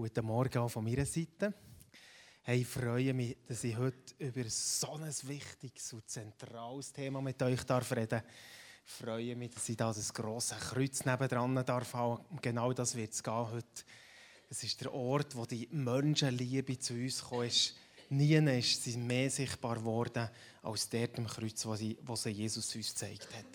Guten Morgen auch von meiner Seite. Hey, ich freue mich, dass ich heute über so ein wichtiges und zentrales Thema mit euch darf reden Ich freue mich, dass ich da das grosse Kreuz nebendran darf. Genau das wird es gehen heute. Es ist der Ort, wo die Menschenliebe zu uns gekommen. Nie ist sie mehr sichtbar geworden als dort am Kreuz, wo sie, wo sie Jesus uns gezeigt hat.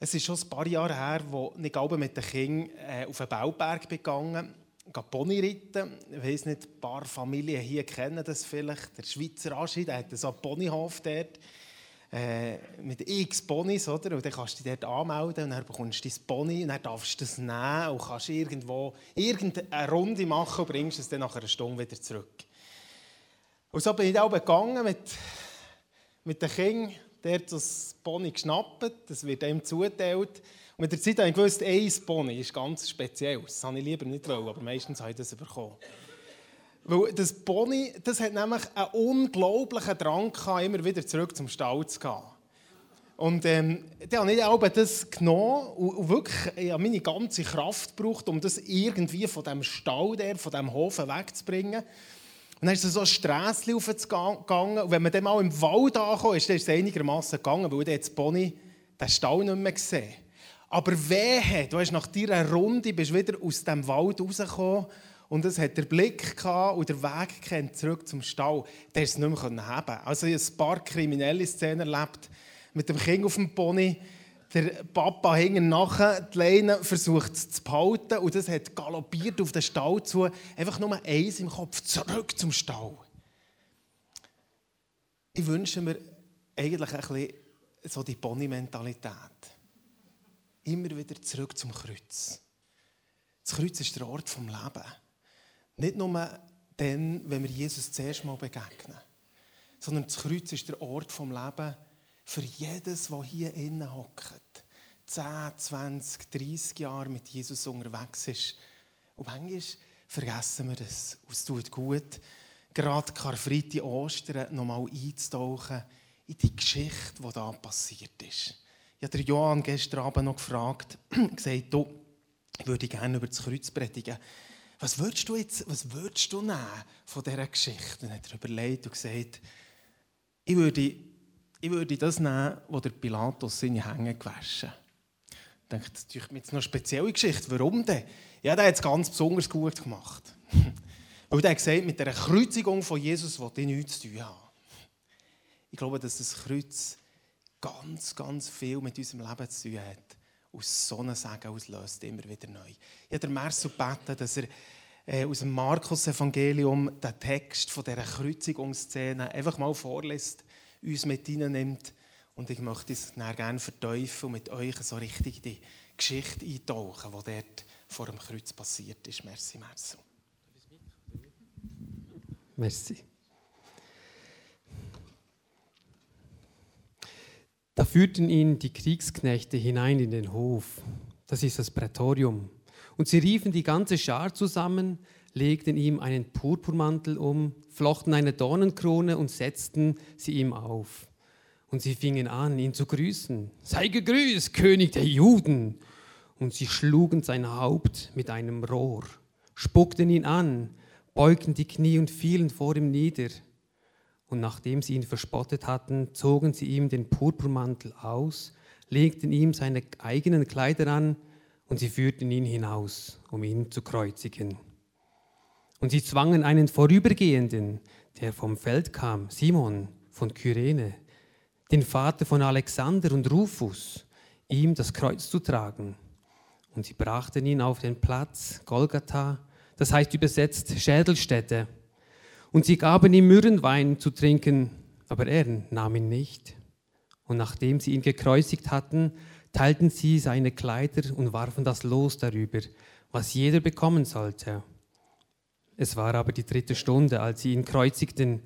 Es ist schon ein paar Jahre her, wo ich mit den Kindern äh, auf den Bauberg gegangen Pony reiten. Ich weiß nicht, ein paar Familien hier kennen das vielleicht. Der Schweizer Aschi, der hat so einen Ponyhof dort. Äh, mit x Ponys, oder? Und dann kannst du dich dort anmelden und dann bekommst du dein Pony und dann darfst du es nehmen und kannst irgendwo irgendeine Runde machen und bringst es dann nach einer Stunde wieder zurück. Und so bin ich auch gegangen mit, mit den Kindern, dort das Pony geschnappt, das wird ihm zugeteilt. Und mit der Zeit habe ich gewusst, ein Pony ist ganz speziell. Das habe ich lieber nicht wollen, aber meistens habe ich das bekommen. Weil das Pony, das hat nämlich einen unglaublichen Drang gehabt, immer wieder zurück zum Stall zu gehen. Und ähm, dann habe ich auch das genommen und, wirklich ich meine ganze Kraft gebraucht, um das irgendwie von dem Stall, der, von dem Hof wegzubringen. Und dann ist es so ein Strässchen aufgegangen. Und wenn man dann mal im Wald ankam, ist es einigermaßen gegangen, weil dann das Pony den Stall nicht mehr gesehen aber wehe, du hast nach dieser Runde bist wieder aus dem Wald rausgekommen und es hat der Blick gehabt und der Weg kennt zurück zum Stall. Der es nicht mehr haben. Also ich habe ein paar kriminelle Szenen erlebt mit dem Kind auf dem Pony. Der Papa hing nachher, die Leine versucht es zu behalten und das hat galoppiert auf den Stall zu. Einfach nur eins im Kopf, zurück zum Stall. Ich wünsche mir eigentlich ein bisschen so die Pony-Mentalität immer wieder zurück zum Kreuz. Das Kreuz ist der Ort vom Leben. Nicht nur dann, wenn wir Jesus zuerst mal begegnen, sondern das Kreuz ist der Ort vom Leben für jedes, der hier innen hockt. 10, 20, 30 Jahre mit Jesus unterwegs ist. Und manchmal vergessen wir das. Und es tut gut, gerade Karfreitag, Ostern noch mal einzutauchen in die Geschichte, die da passiert ist. Ich habe Johann gestern Abend noch gefragt, gesagt, du, ich würde gerne über das Kreuz predigen. Was würdest du jetzt, was würdest du nehmen von dieser Geschichte? Und er hat überlegt und gesagt, ich würde, ich würde das nehmen, wo der Pilatus seine Hänge gewaschen hat. Ich dachte, das ist jetzt noch eine spezielle Geschichte. Warum denn? Ja, der hat es ganz besonders gut gemacht. Weil er hat gesagt, mit der Kreuzigung von Jesus will ich nichts zu tun haben. Ich glaube, dass das Kreuz ganz, ganz viel mit unserem Leben zu tun hat. Aus so einem Segen auslöst immer wieder neu. Ich habe der Mersu gebeten, dass er äh, aus dem Markus-Evangelium den Text von dieser Kreuzigungsszene einfach mal vorliest, uns mit nimmt. Und ich möchte es gerne verteufeln und mit euch so richtig in die Geschichte eintauchen, die dort vor dem Kreuz passiert ist. Merci, Mersu. Merci. Da führten ihn die Kriegsknechte hinein in den Hof. Das ist das Prätorium. Und sie riefen die ganze Schar zusammen, legten ihm einen Purpurmantel um, flochten eine Dornenkrone und setzten sie ihm auf. Und sie fingen an, ihn zu grüßen. Sei gegrüßt, König der Juden! Und sie schlugen sein Haupt mit einem Rohr, spuckten ihn an, beugten die Knie und fielen vor ihm nieder. Und nachdem sie ihn verspottet hatten, zogen sie ihm den Purpurmantel aus, legten ihm seine eigenen Kleider an und sie führten ihn hinaus, um ihn zu kreuzigen. Und sie zwangen einen Vorübergehenden, der vom Feld kam, Simon von Kyrene, den Vater von Alexander und Rufus, ihm das Kreuz zu tragen. Und sie brachten ihn auf den Platz Golgatha, das heißt übersetzt Schädelstätte und sie gaben ihm Myrrenwein zu trinken, aber er nahm ihn nicht. Und nachdem sie ihn gekreuzigt hatten, teilten sie seine Kleider und warfen das Los darüber, was jeder bekommen sollte. Es war aber die dritte Stunde, als sie ihn kreuzigten,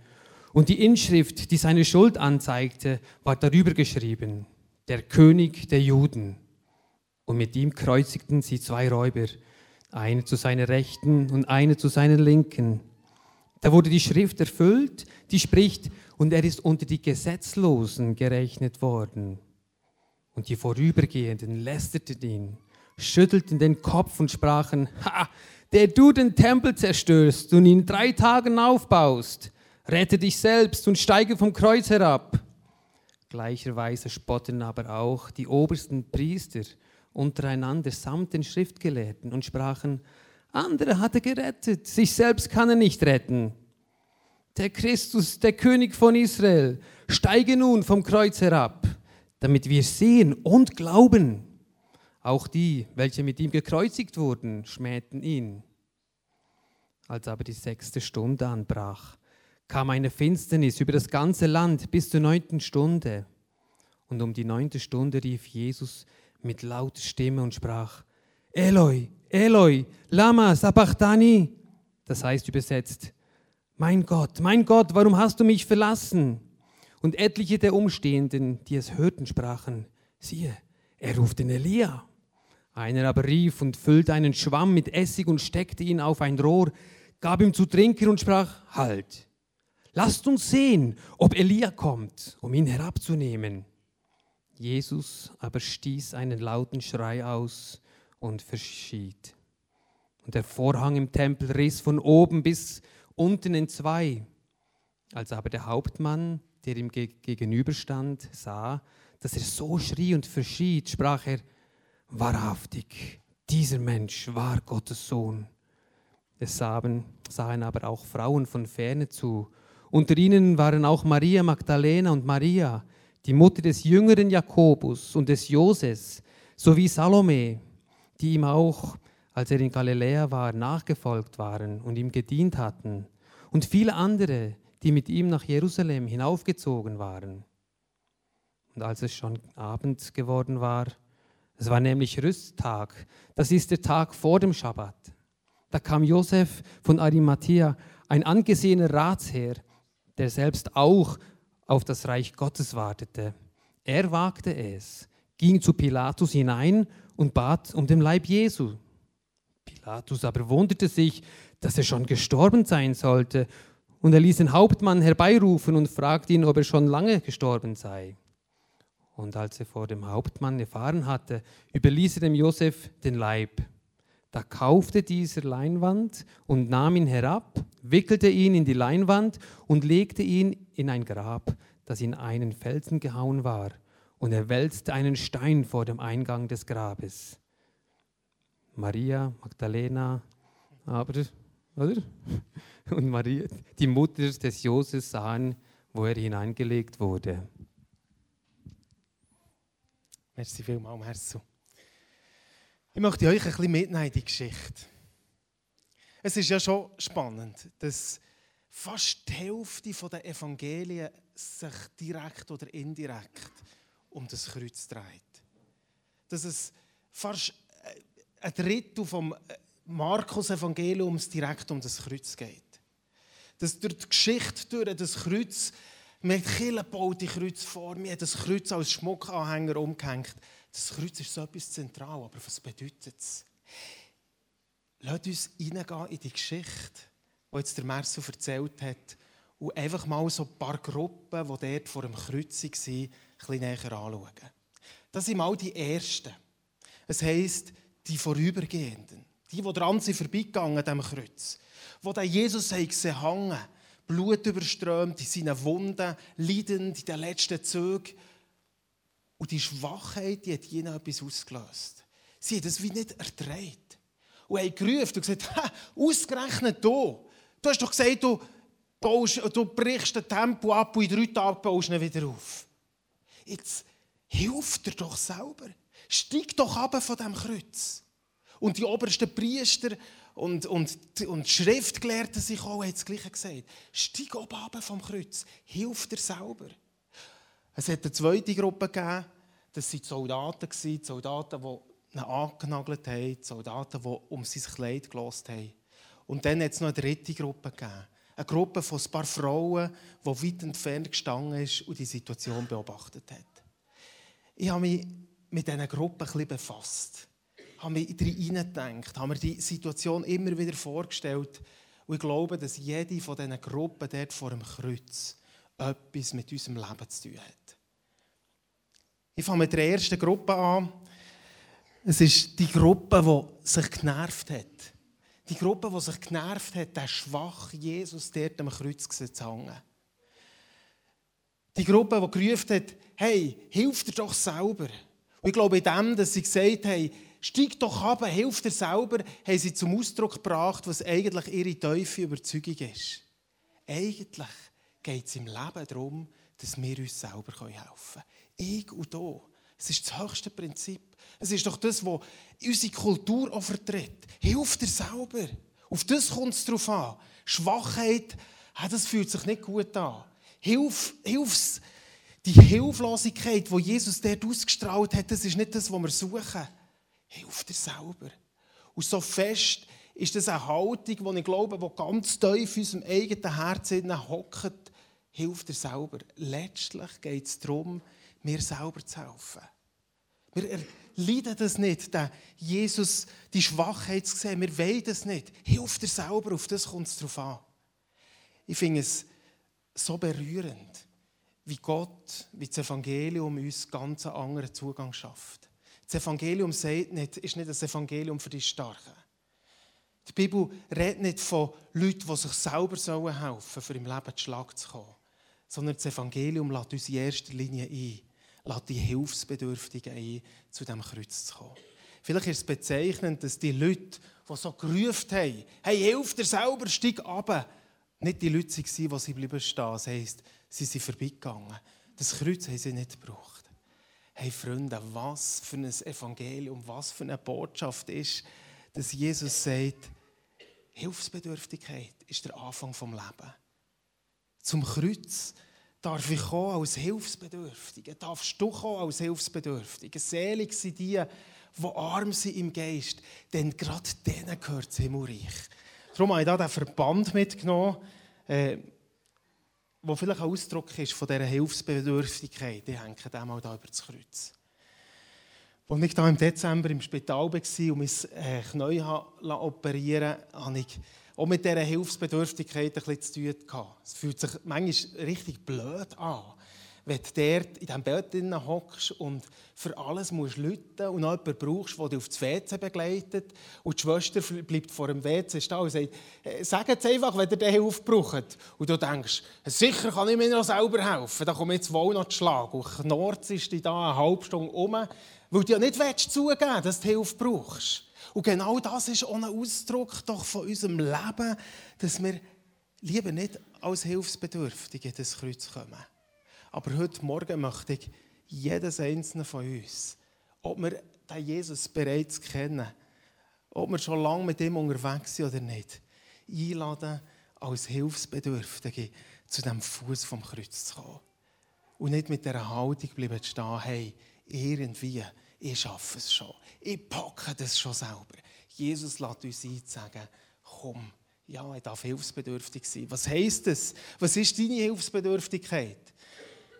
und die Inschrift, die seine Schuld anzeigte, war darüber geschrieben, der König der Juden. Und mit ihm kreuzigten sie zwei Räuber, eine zu seiner Rechten und eine zu seiner Linken. Da wurde die Schrift erfüllt, die spricht, und er ist unter die Gesetzlosen gerechnet worden. Und die Vorübergehenden lästerten ihn, schüttelten den Kopf und sprachen, Ha, der du den Tempel zerstörst und ihn drei Tagen aufbaust, rette dich selbst und steige vom Kreuz herab. Gleicherweise spotten aber auch die obersten Priester untereinander samt den Schriftgelehrten und sprachen, andere hat er gerettet, sich selbst kann er nicht retten. Der Christus, der König von Israel, steige nun vom Kreuz herab, damit wir sehen und glauben. Auch die, welche mit ihm gekreuzigt wurden, schmähten ihn. Als aber die sechste Stunde anbrach, kam eine Finsternis über das ganze Land bis zur neunten Stunde. Und um die neunte Stunde rief Jesus mit lauter Stimme und sprach, Eloi, Eloi, lama sabachthani. Das heißt übersetzt, mein Gott, mein Gott, warum hast du mich verlassen? Und etliche der Umstehenden, die es hörten, sprachen, siehe, er ruft den Elia. Einer aber rief und füllte einen Schwamm mit Essig und steckte ihn auf ein Rohr, gab ihm zu trinken und sprach, halt, lasst uns sehen, ob Elia kommt, um ihn herabzunehmen. Jesus aber stieß einen lauten Schrei aus und verschied. Und der Vorhang im Tempel riss von oben bis unten in zwei. Als aber der Hauptmann, der ihm gegenüberstand, sah, dass er so schrie und verschied, sprach er, wahrhaftig, dieser Mensch war Gottes Sohn. Es sahen, sahen aber auch Frauen von ferne zu. Unter ihnen waren auch Maria Magdalena und Maria, die Mutter des jüngeren Jakobus und des Joses, sowie Salome, die ihm auch, als er in Galiläa war, nachgefolgt waren und ihm gedient hatten, und viele andere, die mit ihm nach Jerusalem hinaufgezogen waren. Und als es schon Abend geworden war, es war nämlich Rüsttag, das ist der Tag vor dem Schabbat, da kam Josef von Arimathea, ein angesehener Ratsherr, der selbst auch auf das Reich Gottes wartete. Er wagte es, ging zu Pilatus hinein und bat um den Leib Jesu. Pilatus aber wunderte sich, dass er schon gestorben sein sollte, und er ließ den Hauptmann herbeirufen und fragte ihn, ob er schon lange gestorben sei. Und als er vor dem Hauptmann erfahren hatte, überließ er dem Josef den Leib. Da kaufte dieser Leinwand und nahm ihn herab, wickelte ihn in die Leinwand und legte ihn in ein Grab, das in einen Felsen gehauen war, und er wälzte einen Stein vor dem Eingang des Grabes. Maria Magdalena, aber, oder? Und Maria, die Mutter des Joses sahen, wo er hineingelegt wurde. Merci vielmals, Herr ich möchte euch ein bisschen mitnehmen in die Geschichte. Es ist ja schon spannend, dass fast die Hälfte der Evangelien sich direkt oder indirekt um das Kreuz dreht. Dass es fast ein Drittel vom Markus-Evangeliums direkt um das Kreuz geht. Dass durch die Geschichte durch das Kreuz, man hat Kirche baut die Kreuzform, man hat das Kreuz als Schmuckanhänger umgehängt. Das Kreuz ist so etwas zentral, aber was bedeutet es? Lasst uns reingehen in die Geschichte, die jetzt der Merso erzählt hat, und einfach mal so ein paar Gruppen, die dort vor dem Kreuz waren, ein bisschen näher anschauen. Das sind mal die Ersten. Es heisst, die Vorübergehenden. Die, die dran sind vorbeigegangen an diesem Kreuz. Die Jesus gesehen hängen, Blut überströmt, in seinen Wunden, leidend in den letzten Zügen. Und die Schwachheit, die hat ihnen etwas ausgelöst. Sie haben das wie nicht erträgt. Und haben gerufen und gesagt, ausgerechnet du. Du hast doch gesagt, du, baust, du brichst den Tempo ab und in drei Tagen baust du ihn wieder auf. Jetzt hilf dir doch selber. Steig doch ab von diesem Kreuz. Und die obersten Priester und, und, und Schriftgelehrten sich auch haben das Gleiche gesagt. Steig oben ab vom Kreuz. Hilf dir selber. Es hat eine zweite Gruppe gegeben, das waren die Soldaten, die Soldaten, die ihn angenagelt haben, die Soldaten, die um sein Kleid gelost haben. Und dann hat es noch eine dritte Gruppe gegeben. Eine Gruppe von ein paar Frauen, die weit entfernt gestanden ist und die Situation beobachtet hat. Ich habe mich mit diesen Gruppen ein bisschen befasst. Habe mich hineingedacht, habe mir die Situation immer wieder vorgestellt. Und ich glaube, dass jede von diesen Gruppen dort vor dem Kreuz etwas mit unserem Leben zu tun hat. Ich fange mit der ersten Gruppe an. Es ist die Gruppe, die sich genervt hat. Die Gruppe, die sich genervt hat, der schwache Jesus dort am Kreuz zu hängen. Die Gruppe, die gerufen hat, hey, hilf dir doch selber. Und ich glaube, in dem, dass sie gesagt haben, steig doch ab, hilf dir selber, haben sie zum Ausdruck gebracht, was eigentlich ihre tiefe Überzeugung ist. Eigentlich geht es im Leben darum, dass wir uns selber helfen können. Ich und du. Es ist das höchste Prinzip. Es ist doch das, was unsere Kultur auch vertritt. Hilf dir selber. Auf das kommt es drauf an. Schwachheit, das fühlt sich nicht gut an. Hilf, hilfs, die Hilflosigkeit, die Jesus dort ausgestrahlt hat, das ist nicht das, was wir suchen. Hilf dir selber. Und so fest ist das eine Haltung, die ich glaube, die ganz tief in unserem eigenen Herzen hockt. Hilf dir selber. Letztlich geht es darum, mir selber zu helfen. Wir leiden das nicht, den Jesus die Schwachheit zu sehen. Wir wollen das nicht. Hilf dir selber, auf das kommt es drauf an. Ich finde es so berührend, wie Gott, wie das Evangelium uns ganz einen anderen Zugang schafft. Das Evangelium sagt nicht, ist nicht das Evangelium für die Starken. Die Bibel redet nicht von Leuten, die sich selber helfen sollen, für im Leben Schlag zu kommen. Sondern das Evangelium lädt uns in erster Linie ein, lädt die Hilfsbedürftigen ein, zu diesem Kreuz zu kommen. Vielleicht ist es bezeichnend, dass die Leute, die so gerufen haben, hey, hilf dir selber, steig ab, nicht die Leute waren, die sie bleiben stehen. Das heisst, sie sind vorbeigegangen. Das Kreuz haben sie nicht gebraucht. Hey Freunde, was für ein Evangelium, was für eine Botschaft ist, dass Jesus sagt, Hilfsbedürftigkeit ist der Anfang vom Leben. Zum Kreuz darf ich kommen als Hilfsbedürftiger, darfst du kommen als Hilfsbedürftiger. Selig sind die, die arm sind im Geist, denn gerade denen gehört das Himmelreich. Darum habe ich hier den Verband mitgenommen, äh, wo vielleicht ein Ausdruck ist von dieser Hilfsbedürftigkeit. Ich hänge dem mal da über das Kreuz. Als ich da im Dezember im Spital war und mein äh, Knie operieren liess, hatte ich auch mit dieser Hilfsbedürftigkeit ein bisschen zu tun. Es fühlt sich manchmal richtig blöd an wenn du dort in diesem Bett hockst und für alles musst lüten und noch jemanden brauchst, der dich auf das WC begleitet und die Schwester bleibt vor dem WC stehen und sagt, äh, sag jetzt einfach, wenn ihr diese Hilfe braucht. Und du denkst, sicher kann ich mir noch selber helfen, da komme ich jetzt wohl noch zu Schlag. Und knorzt ist dich da eine halbe Stunde um, weil du ja nicht willst zugeben dass du Hilfe brauchst. Und genau das ist auch ein Ausdruck doch von unserem Leben, dass wir lieber nicht als Hilfsbedürftige das Kreuz kommen. Aber heute Morgen möchte ich jedes einzelne von uns, ob wir den Jesus bereits kennen, ob wir schon lange mit ihm unterwegs sind oder nicht, einladen, als Hilfsbedürftige zu dem Fuß vom Kreuz zu kommen. Und nicht mit dieser Haltung bleiben stehen, hey, irgendwie, ich schaffe es schon, ich packe das schon selber. Jesus lässt uns ein, sagen, komm, ja, ich darf hilfsbedürftig sein. Was heisst das? Was ist deine Hilfsbedürftigkeit?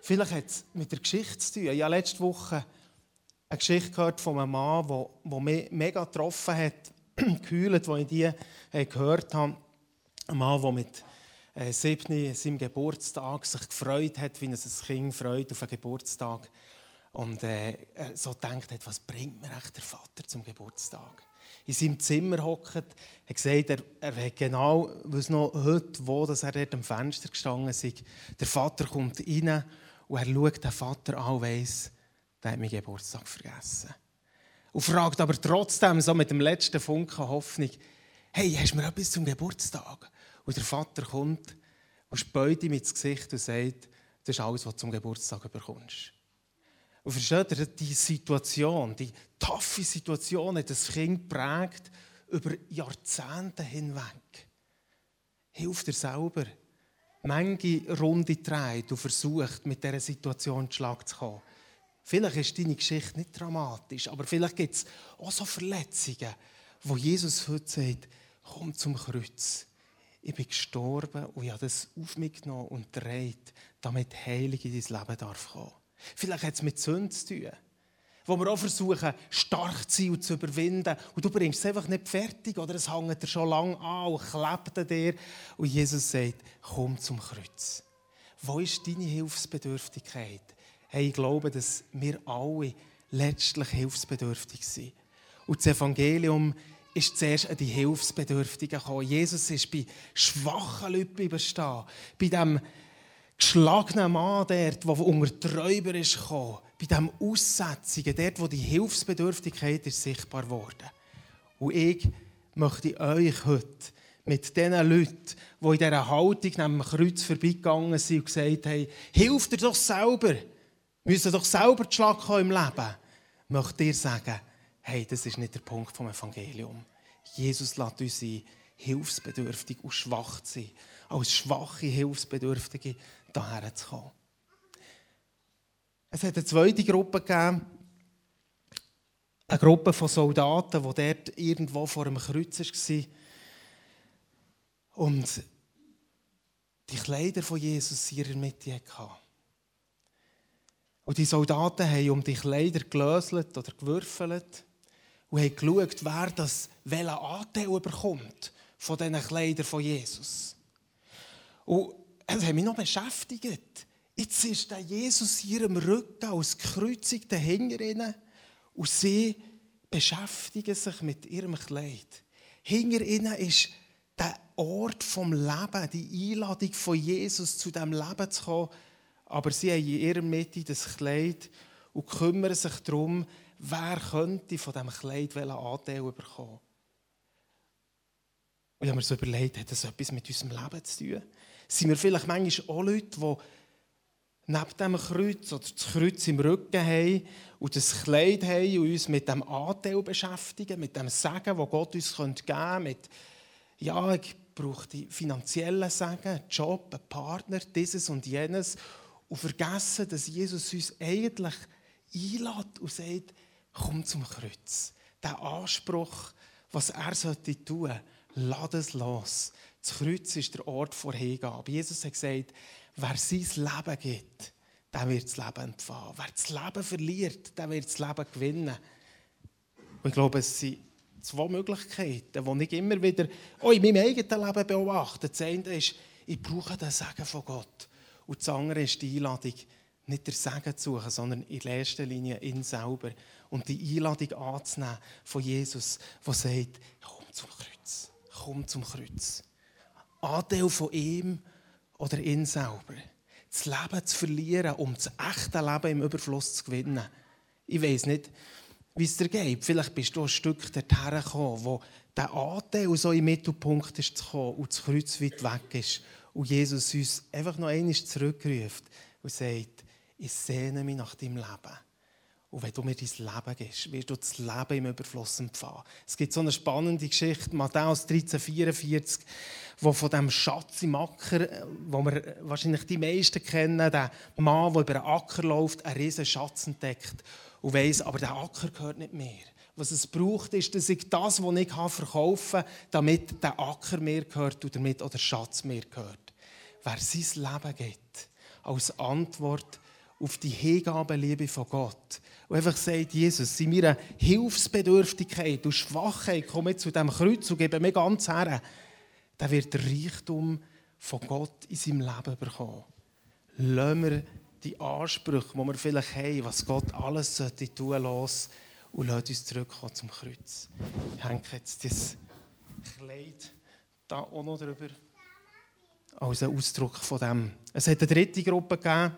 Vielleicht hat es mit der Geschichte zu tun. Ich habe letzte Woche eine Geschichte gehört von einem Mann, der, mich mega getroffen hat, gehüllt, als ich die äh, gehört habe. Ein Mann, der mit äh, sieben, seinem Geburtstag sich gefreut hat, wie ein Kind freut auf einen Geburtstag. Und äh, so gedacht hat, was bringt mir echt der Vater zum Geburtstag? In seinem Zimmer hockt, hat gesagt, er, er hat genau, was noch heute, wo dass er dort am Fenster gestanden ist. Der Vater kommt rein und er schaut den Vater an und weiss, der hat meinen Geburtstag vergessen. Und fragt aber trotzdem, so mit dem letzten Funken Hoffnung, hey, hast du mir etwas zum Geburtstag? Und der Vater kommt und späut ihm ins Gesicht und sagt, das ist alles, was du zum Geburtstag bekommst. Und versteht ihr, die Situation, die taffe Situation hat das Kind prägt über Jahrzehnte hinweg. Hilf dir selber, manche Runde dreht und versucht, mit dieser Situation Schlag zu kommen. Vielleicht ist deine Geschichte nicht dramatisch, aber vielleicht gibt es auch so Verletzungen, wo Jesus heute sagt, komm zum Kreuz. Ich bin gestorben und ich habe das auf mich genommen und dreht, damit Heilung in dein Leben darf kommen. Vielleicht hat es mit Sünden zu tun wo wir auch versuchen, stark zu sein und zu überwinden. Und du bringst es einfach nicht fertig oder es hängt dir schon lange an und klebt dir. Und Jesus sagt, komm zum Kreuz. Wo ist deine Hilfsbedürftigkeit? Hey, ich glaube, dass wir alle letztlich hilfsbedürftig sind. Und das Evangelium ist zuerst an die Hilfsbedürftigen gekommen. Jesus ist bei schwachen Leuten überstehen. Bei dem geschlagenen Mann dort, der unter Träuber ist gekommen. Bei dem Aussätzigen, dort, wo die Hilfsbedürftigkeit ist sichtbar wurde. Und ich möchte euch heute mit den Leuten, die in dieser Haltung neben dem Kreuz vorbeigegangen sind und gesagt haben, hilf dir doch selber, wir müssen doch selber die Schlag im Leben, möchte dir sagen, hey, das ist nicht der Punkt vom Evangelium. Jesus lässt uns sein, hilfsbedürftig und schwach zu sein, als schwache Hilfsbedürftige daher zu kommen. Es hat eine zweite Gruppe gegeben, eine Gruppe von Soldaten, die dort irgendwo vor einem Kreuz war. Und die Kleider von Jesus in ihrer Mitte hatten. Und die Soldaten haben um die Kleider gelöselt oder gewürfelt und haben geschaut, wer das welchen Anteil bekommt von diesen Kleidern von Jesus. Und es hat mich noch beschäftigt. Jetzt ist der Jesus ihrem Rücken als gekreuzigter Hinter und sie beschäftigen sich mit ihrem Kleid. Hinter ihnen ist der Ort vom Leben, die Einladung von Jesus zu dem Leben zu kommen. Aber sie haben in ihrer Mitte das Kleid und kümmern sich darum, wer könnte von diesem Kleid welchen Anteil bekommen. Und ich habe mir so überlegt, hat das etwas mit unserem Leben zu tun? Sind wir vielleicht manchmal auch Leute, die neben dem Kreuz oder das Kreuz im Rücken haben und das Kleid haben und uns mit dem Anteil beschäftigen, mit dem Segen, das Gott uns geben könnte, mit ja, ich brauche die finanziellen Segen, einen Job, einen Partner, dieses und jenes und vergessen, dass Jesus uns eigentlich einlädt und sagt, komm zum Kreuz. Der Anspruch, was er sollte tun, lass es los. Das Kreuz ist der Ort vor Hingabe. Jesus hat gesagt, wer sein Leben gibt, der wird das Leben empfangen. Wer das Leben verliert, der wird das Leben gewinnen. Und ich glaube, es sind zwei Möglichkeiten, die ich immer wieder auch in meinem eigenen Leben beobachte. Das eine ist, ich brauche den Segen von Gott. Und das andere ist die Einladung, nicht der Segen zu suchen, sondern in erster Linie ihn selber. Und die Einladung anzunehmen von Jesus, der sagt, komm zum Kreuz, komm zum Kreuz. Anteil von ihm oder ihn selber. Das Leben zu verlieren, um das echte Leben im Überfluss zu gewinnen. Ich weiß nicht, wie es dir geht. Vielleicht bist du ein Stück dorthin gekommen, wo der Anteil so im Mittelpunkt ist zu kommen und das Kreuz weit weg ist. Und Jesus uns einfach noch einmal zurückruft und sagt, ich sehne mich nach deinem Leben. Und wenn du mir dein Leben gibst, wirst du das Leben im Überfluss empfangen. Es gibt so eine spannende Geschichte, Matthäus 13,44, wo von dem Schatz im Acker, wo wir wahrscheinlich die meisten kennen, der Mann, der über den Acker läuft, einen riesen Schatz entdeckt und weiss, aber der Acker gehört nicht mehr. Was es braucht, ist, dass ich das, was ich verkaufen kann, damit der Acker mir gehört und damit auch der Schatz mir gehört. Wer sein Leben gibt, als Antwort auf die Hingabeliebe von Gott. Und einfach sagt, Jesus, in meiner Hilfsbedürftigkeit und Schwachheit komme ich zu diesem Kreuz und gebe mir ganz her, der wird der Reichtum von Gott in seinem Leben bekommen. Lassen wir die Ansprüche, die wir vielleicht haben, was Gott alles sollte tun los und lassen uns zurückkommen zum Kreuz. Ich hänge jetzt das Kleid da auch noch drüber als ein Ausdruck von dem. Es hat eine dritte Gruppe gegeben.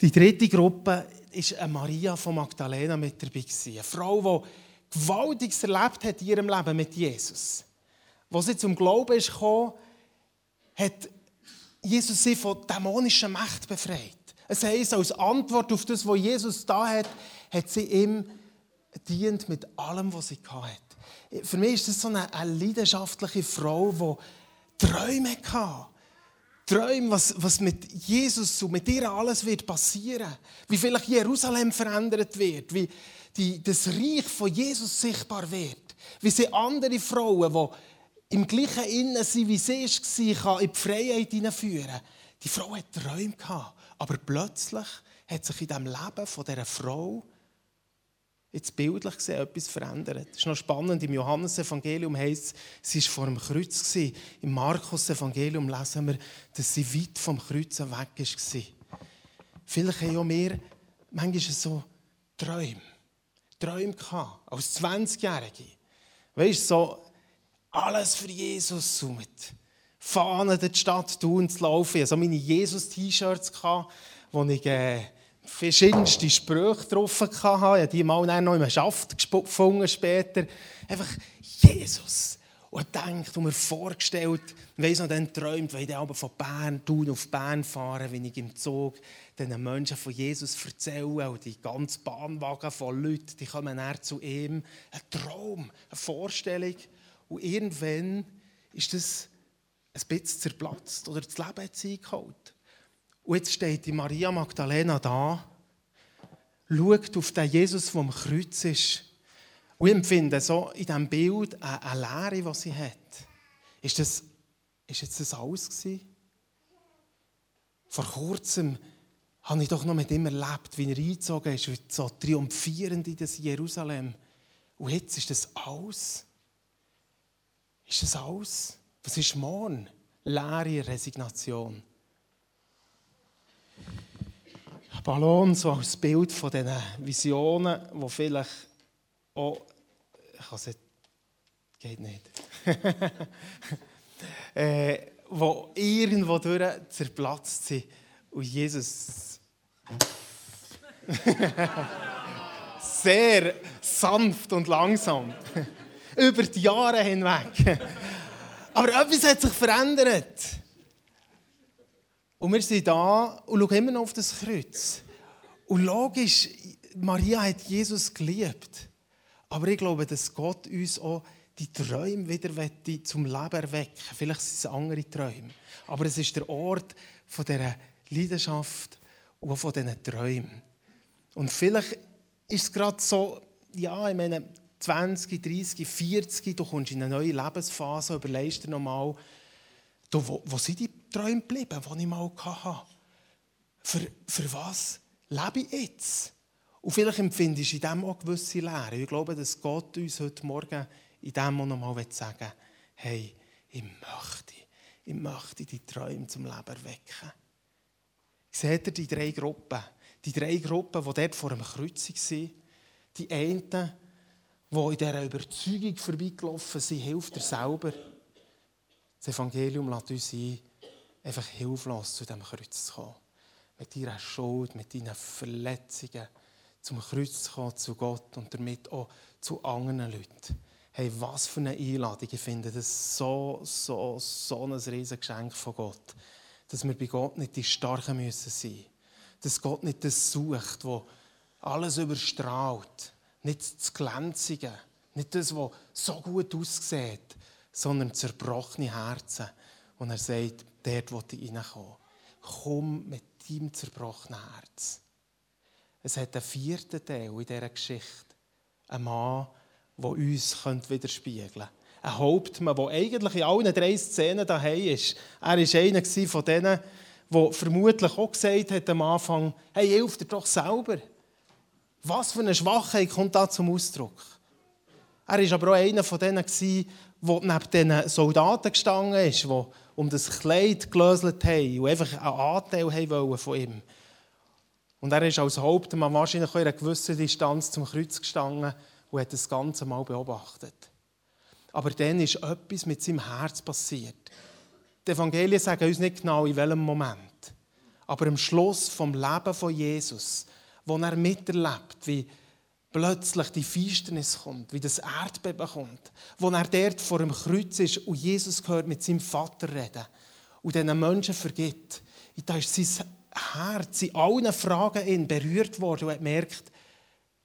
Die dritte Gruppe ist Maria von Magdalena mit dabei. Eine Frau, die Gewaltiges erlebt hat in ihrem Leben mit Jesus. Als sie zum Glauben ist gekommen, hat Jesus sie von dämonischen Macht befreit. Es heisst, als Antwort auf das, was Jesus da hat, hat sie ihm dient mit allem, was sie hatte. Für mich ist das so eine, eine leidenschaftliche Frau, die Träume hatte. Träume, was, was mit Jesus und mit ihr alles wird passieren. Wie vielleicht Jerusalem verändert wird. Wie die, das Reich von Jesus sichtbar wird. Wie sie andere Frauen, die im gleichen Innen sind, wie sie war, in die Freiheit hineinführen. Die Frau hat Träume gehabt. Aber plötzlich hat sich in dem Leben von dieser Frau jetzt bildlich gesehen etwas verändert. Das ist noch spannend. Im Johannesevangelium heißt es, sie war vor dem Kreuz. Gewesen. Im Markus-Evangelium lesen wir, dass sie weit vom Kreuz weg war. Vielleicht haben auch wir manchmal so Träume. Träume gehabt, als 20-Jährige. Weißt du, so alles für Jesus mit Fahnen durch die Stadt tun zu laufen. Ich hatte so meine Jesus-T-Shirts, wo ich äh, verschiedenste Sprüche drauf hatte. Ich habe die mal noch im Schaft gefunden später. Einfach Jesus. Und denkt und mir vorgestellt, weiss noch, dann träumt, weil ich dann von Bern, Thun auf Bern fahren, wenn ich im Zug den Menschen von Jesus erzähle und die ganze Bahnwagen von Leuten, die kommen näher zu ihm. Ein Traum, eine Vorstellung. Und irgendwann ist das ein bisschen zerplatzt oder das Leben hat sie eingeholt. Und jetzt steht die Maria Magdalena da, schaut auf den Jesus, der am Kreuz ist und ich empfinde so in diesem Bild eine, Leere, die sie hat. Ist das, ist jetzt das alles gewesen? Vor kurzem habe ich doch noch mit ihm erlebt, wie er eingezogen ist, wie so triumphierend in das Jerusalem. Und jetzt ist das alles. Ist das alles? Was ist morgen? Leere Resignation. Ballon so als Bild von diesen Visionen, die vielleicht auch. Ich kann es Geht nicht. äh, wo irgendwo durch zerplatzt sind und Jesus sehr sanft und langsam über die Jahre hinweg. Aber etwas hat sich verändert. Und wir sind da und schauen immer noch auf das Kreuz. Und logisch, Maria hat Jesus geliebt. Aber ich glaube, dass Gott uns auch die Träume wieder zum Leben erwecken Vielleicht sind es andere Träume. Aber es ist der Ort von dieser Leidenschaft und von diesen Träumen. Und vielleicht ist es gerade so, ja, ich meine, 20, 30, 40, du kommst in eine neue Lebensphase, überlegst dir nochmal, wo, wo sind die Träume geblieben, die ich mal hatte? Für, für was lebe ich jetzt? Und vielleicht empfindest du in dem auch gewisse Leere. Ich glaube, dass Gott uns heute Morgen in dem auch nochmal sagen will, hey, ich möchte, ich möchte die Träume zum Leben erwecken. Seht ihr die drei Gruppen? Die drei Gruppen, die dort vor dem Kreuz waren. Die einen, die in dieser Überzeugung vorbeigelaufen sind, hilft er selber. Das Evangelium lässt uns ein, einfach hilflos zu diesem Kreuz zu kommen. Mit ihrer Schuld, mit ihren Verletzungen zum Kreuz zu kommen, zu Gott und damit auch zu anderen Leuten. Hey, was für eine Einladung. Ich finde das so, so, so ein riesiges Geschenk von Gott dass wir bei Gott nicht die Starken müssen sein Dass Gott nicht das sucht, wo alles überstrahlt. Nicht das Glänzige, nicht das, was so gut aussieht, sondern zerbrochene Herzen. Und er sagt, dort will ich reinkommen. Komm mit deinem zerbrochenen Herz. Es hat einen vierten Teil in dieser Geschichte. Ein Mann, der uns widerspiegeln könnte ein Hauptmann, der eigentlich in allen drei Szenen daheim ist. Er war einer von denen, der vermutlich auch gesagt hat am Anfang, hey, hilf dir doch selber. Was für eine Schwachheit kommt da zum Ausdruck? Er war aber auch einer von denen, der neben den Soldaten gestanden ist, die um das Kleid gelöselt haben und einfach einen Anteil haben von ihm. Und er ist als Hauptmann wahrscheinlich in einer gewissen Distanz zum Kreuz gestanden und hat das Ganze mal beobachtet. Aber dann ist etwas mit seinem Herz passiert. Die Evangelien sagen uns nicht genau, in welchem Moment. Aber am Schluss vom Leben von Jesus, wo er miterlebt, wie plötzlich die Finsternis kommt, wie das Erdbeben kommt, wo er dort vor dem Kreuz ist und Jesus gehört mit seinem Vater reden und diesen Menschen vergibt. Da ist sein Herz in allen Fragen berührt worden und hat gemerkt,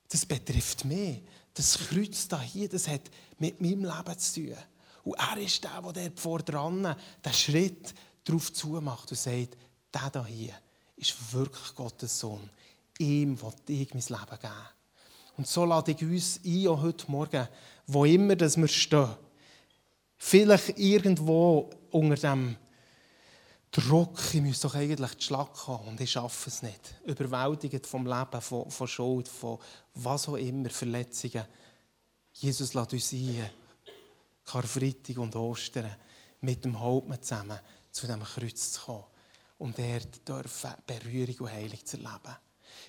das betrifft mich das Kreuz da hier, das hat mit meinem Leben zu tun. Und er ist der, der vor dran den Schritt darauf zumacht und sagt, der da hier ist wirklich Gottes Sohn. Ihm will ich mein Leben geben. Und so lade ich uns ein, auch heute Morgen, wo immer dass wir stehen, vielleicht irgendwo unter dem Druck, ich müsste doch eigentlich die Schlag haben und ich schaffe es nicht. Überwältigt vom Leben, von, von Schuld, von was auch immer, Verletzungen. Jesus lädt uns ein, Karfreitag und Ostern mit dem Hauptmann zusammen zu diesem Kreuz zu kommen und dort dürfen Berührung und Heilung zu erleben.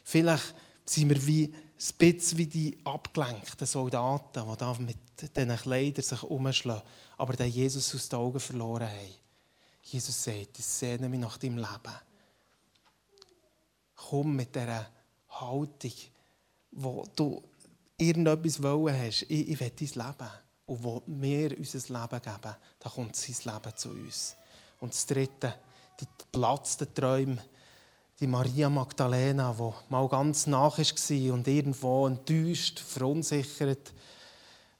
Vielleicht sind wir wie ein bisschen wie die abgelenkten Soldaten, die da mit diesen Kleidern sich umschlagen, aber den Jesus aus den Augen verloren haben. Jesus sagt, ich sehne mich nach deinem Leben. Komm mit dieser Haltung, wo du irgendetwas wollen hast. Ich, ich will dein Leben. Und wo wir unser Leben geben, da kommt sein Leben zu uns. Und das Dritte, die platzten Träume, die Maria Magdalena, die mal ganz nach war und irgendwo enttäuscht, verunsichert,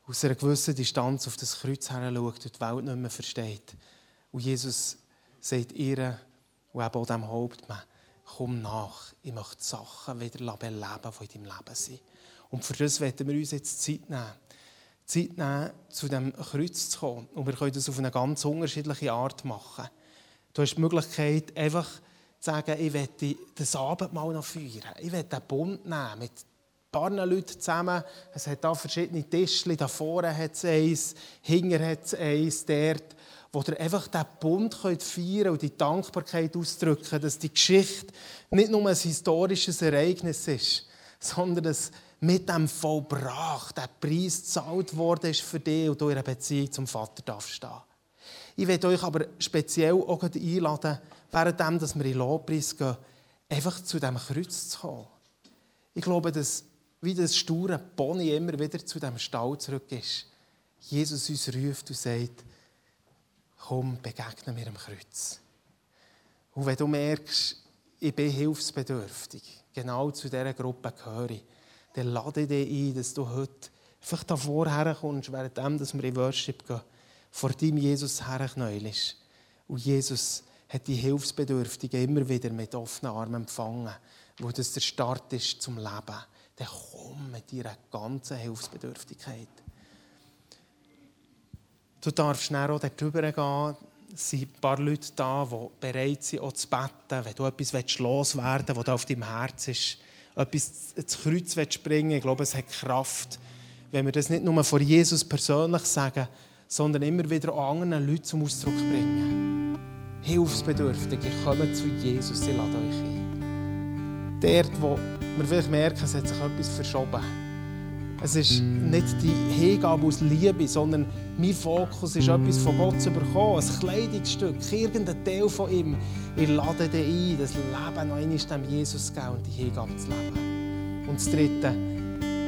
aus einer gewissen Distanz auf das Kreuz her schaut und die Welt nicht mehr versteht. Und Jesus sagt ihr und eben auch dem Hauptmann, komm nach, ich möchte die Sachen wieder beleben, die in deinem Leben sind. Und für das werden wir uns jetzt Zeit nehmen. Zeit nehmen, zu diesem Kreuz zu kommen. Und wir können das auf eine ganz unterschiedliche Art machen. Du hast die Möglichkeit, einfach sagen, ich möchte das Abendmahl noch feiern. Ich möchte den Bund nehmen mit ein paar Leuten zusammen. Es hat da verschiedene Tischchen. Da vorne hat es eins, hinten hat es eins, dort wo ihr einfach diesen Bund feiern könnt und die Dankbarkeit ausdrücken, dass die Geschichte nicht nur ein historisches Ereignis ist, sondern dass mit dem Vollbracht der Preis gezahlt worden ist für dich und einer Beziehung zum Vater darfst stehen. Ich werde euch aber speziell auch einladen, während wir in Lobpreis gehen, einfach zu diesem Kreuz zu kommen. Ich glaube, dass wie das sture Pony immer wieder zu dem Stall zurück ist. Jesus uns ruft und sagt, komm, begegne mir am Kreuz. Und wenn du merkst, ich bin hilfsbedürftig, genau zu dieser Gruppe gehöre ich, dann lade ich dich ein, dass du heute einfach davor herkommst, während wir in Worship gehen, vor deinem Jesus herknäulst. Und Jesus hat die Hilfsbedürftigen immer wieder mit offenen Armen empfangen, wo das der Start ist zum Leben. Dann komm mit deiner ganzen Hilfsbedürftigkeit. Du darfst schnell auch darüber gehen. Es sind ein paar Leute da, die bereit sind, auch zu beten. Wenn du etwas loswerden willst, was auf deinem Herz ist, etwas ins Kreuz springen ich glaube, es hat Kraft, wenn wir das nicht nur vor Jesus persönlich sagen, sondern immer wieder anderen Leuten zum Ausdruck bringen. Hilfsbedürftige kommen zu Jesus, sie laden euch ein. Dort, wo wir vielleicht merken, es hat sich etwas verschoben es ist nicht die Hingabe aus Liebe, sondern mein Fokus ist etwas von Gott zu bekommen. Ein Kleidungsstück, irgendein Teil von ihm. Ich lade dich ein, das Leben noch einmal dem Jesus zu geben und die Hingabe zu leben. Und das Dritte,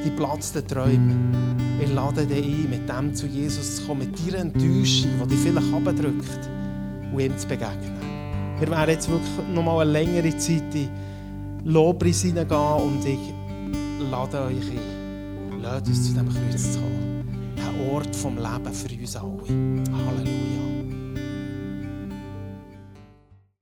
die platzten Träume. Ich lade dich ein, mit dem zu Jesus zu kommen, mit deiner Enttäuschung, die dich vielleicht abdrückt, und ihm zu begegnen. Wir werden jetzt wirklich noch mal eine längere Zeit in Lobpreis hineingehen und ich lade euch ein. Lasst uns zu diesem Kreuz kommen. Ein Ort vom Leben für uns alle. Halleluja.